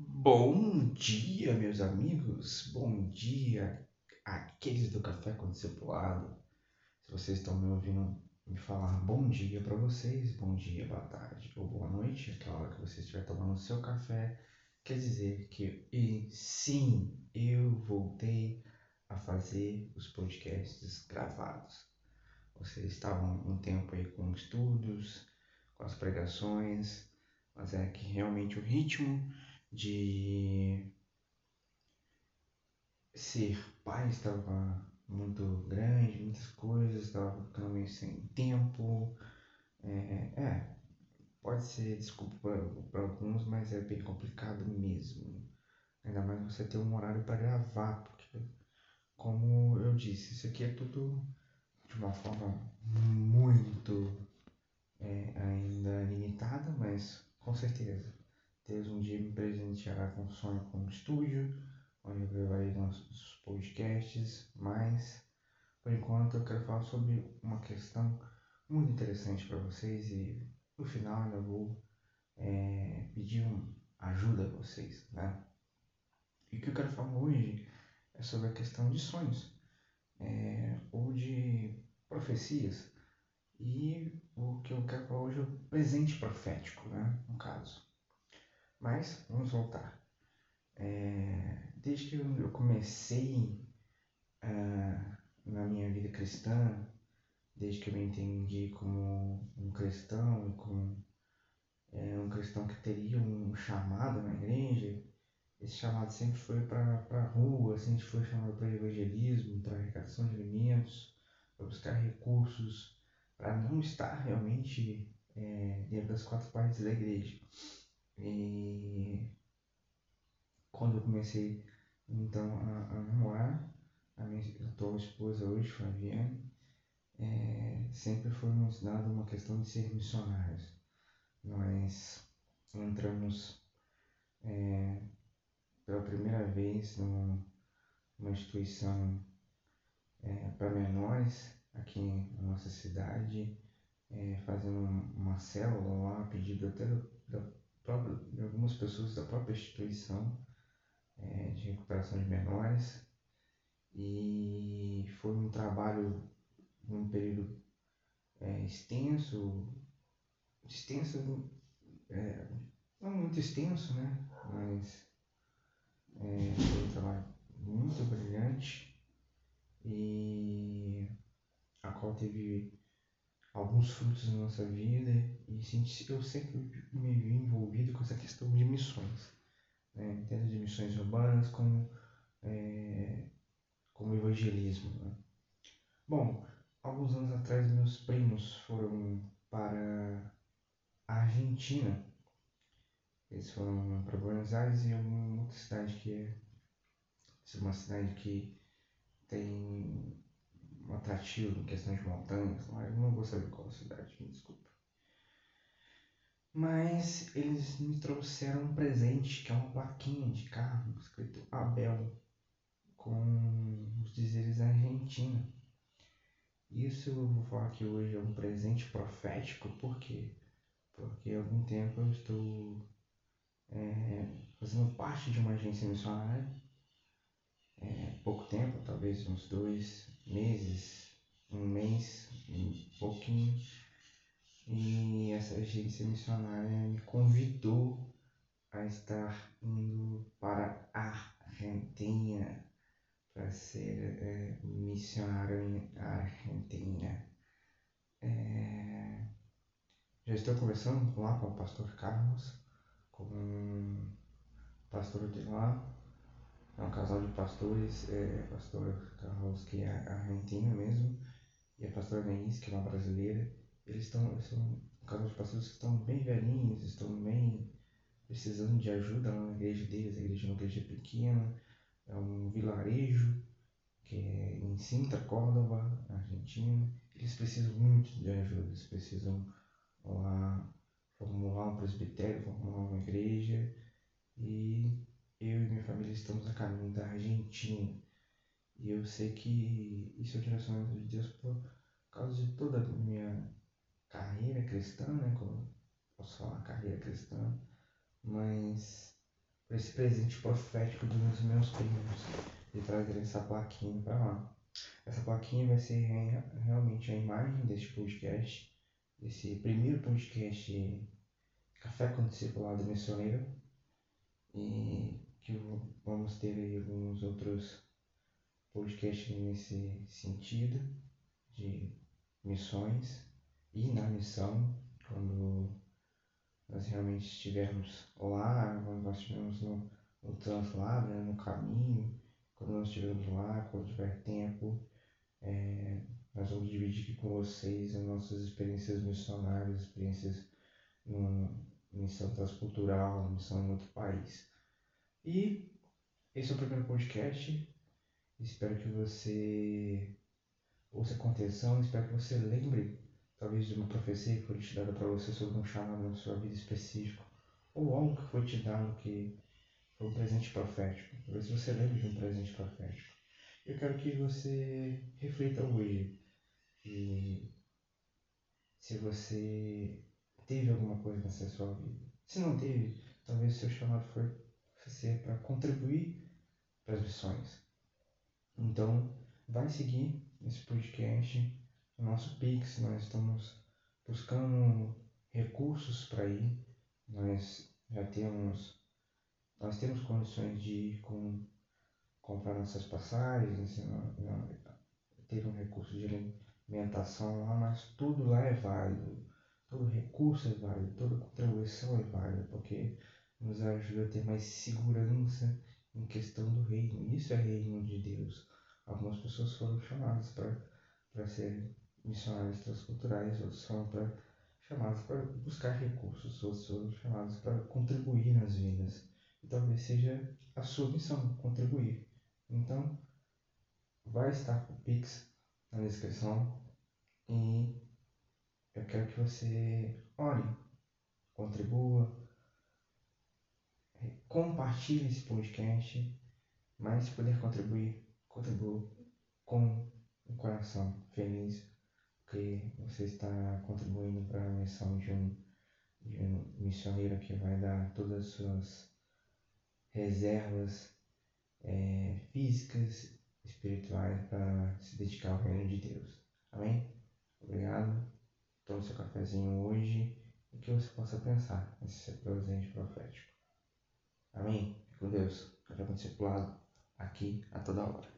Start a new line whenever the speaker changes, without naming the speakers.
Bom dia, meus amigos. Bom dia, aqueles do café com discipulado. Se vocês estão me ouvindo me falar bom dia para vocês, bom dia, boa tarde ou boa noite, aquela hora que você estiver tomando o seu café, quer dizer que e sim, eu voltei a fazer os podcasts gravados. Vocês estavam um tempo aí com estudos, com as pregações, mas é que realmente o ritmo de ser pai estava muito grande, muitas coisas, estava ficando meio sem tempo. É, é pode ser desculpa para alguns, mas é bem complicado mesmo. Ainda mais você ter um horário para gravar, porque, como eu disse, isso aqui é tudo de uma forma muito é, ainda limitada, mas com certeza Deus um dia me presenteará com um sonho com um estúdio, onde eu gravarei nossos podcasts, mas por enquanto eu quero falar sobre uma questão muito interessante para vocês e no final ainda vou é, pedir uma ajuda a vocês, né? E o que eu quero falar hoje é sobre a questão de sonhos é, ou de profecias. E o que eu quero falar hoje é o presente profético, né? No caso. Mas vamos voltar. É, desde que eu comecei uh, na minha vida cristã, desde que eu me entendi como um cristão, como é, um cristão que teria um chamado na igreja, esse chamado sempre foi para a rua, sempre foi chamado para evangelismo, para arrecadação de alimentos, para buscar recursos, para não estar realmente é, dentro das quatro partes da igreja. E quando eu comecei então a, a namorar, a minha atual esposa hoje, Flaviane, é, sempre foi nos dado uma questão de ser missionários. Nós entramos é, pela primeira vez numa, numa instituição é, para menores aqui na nossa cidade, é, fazendo uma célula lá, pedido até da própria, de algumas pessoas da própria instituição é, de recuperação de menores e foi um trabalho num período é, extenso, extenso, é, não muito extenso, né? Mas é, foi um trabalho muito brilhante e a qual teve alguns frutos na nossa vida e eu sempre me vi envolvido com essa questão de missões, né? tanto de missões urbanas como, é, como evangelismo. Né? Bom, alguns anos atrás meus primos foram para a Argentina. Eles foram para Buenos Aires e uma outra cidade que é uma cidade que tem um atrativo em questão de montanhas, mas não vou saber qual cidade, me desculpa. Mas eles me trouxeram um presente, que é uma plaquinha de carro escrito Abel, com os dizeres Argentina. Isso eu vou falar que hoje é um presente profético, por quê? Porque há algum tempo eu estou é, fazendo parte de uma agência missionária, é, pouco tempo, talvez uns dois meses, um mês, um pouquinho, essa agência missionária me convidou a estar indo para a Argentina para ser é, missionário na Argentina. É, já estou conversando lá com o pastor Carlos, com o pastor de lá, é um casal de pastores, é, pastor Carlos, que é argentino mesmo, e a pastora Neis, que é uma brasileira. Eles estão, são casal de pastores que estão bem velhinhos, estão bem precisando de ajuda na igreja deles. A igreja é uma igreja pequena, é um vilarejo que é em Sintra, Córdoba, Argentina. Eles precisam muito de ajuda, eles precisam lá formular um presbitério, formular uma igreja e eu e minha família estamos a caminho da Argentina. E eu sei que isso é o direcionamento de Deus por causa de toda a minha cristã, né? Como posso falar carreira cristã, mas por esse presente profético dos meus primos de trazer essa plaquinha para lá. Essa plaquinha vai ser realmente a imagem deste podcast, desse primeiro podcast Café com Discipulado Missioneiro, e que vamos ter aí alguns outros podcasts nesse sentido de missões missão, quando nós realmente estivermos lá, quando nós estivermos no, no translado, né, no caminho, quando nós estivermos lá, quando tiver tempo, é, nós vamos dividir aqui com vocês as nossas experiências missionárias, experiências numa missão transcultural, missão em outro país. E esse é o primeiro podcast. Espero que você ouça com atenção, espero que você lembre talvez de uma profecia que foi te dada para você sobre um chamado na sua vida específico, ou algo que foi te dado que foi um presente profético. Talvez você lembre de um presente profético. Eu quero que você reflita hoje e se você teve alguma coisa nessa sua vida. Se não teve, talvez seu chamado foi ser para contribuir para as missões. Então, vai seguir esse podcast o nosso Pix, nós estamos buscando recursos para ir. Nós já temos, nós temos condições de ir com, comprar nossas passagens, ter um recurso de alimentação lá, mas tudo lá é válido. Todo recurso é válido, toda contribuição é válida, porque nos ajuda a ter mais segurança em questão do reino. Isso é reino de Deus. Algumas pessoas foram chamadas para serem missionários transculturais, outros são para chamados para buscar recursos, outros são chamados para contribuir nas vidas. E talvez seja a sua missão, contribuir. Então, vai estar o Pix na descrição e eu quero que você ore, contribua, compartilhe esse podcast, mas se puder contribuir, contribua com o coração feliz porque você está contribuindo para a missão de um, de um missioneiro que vai dar todas as suas reservas é, físicas, espirituais para se dedicar ao reino de Deus. Amém? Obrigado. Tome seu cafezinho hoje e que você possa pensar nesse presente profético. Amém? Fique com Deus. Café com discipulado aqui a toda hora.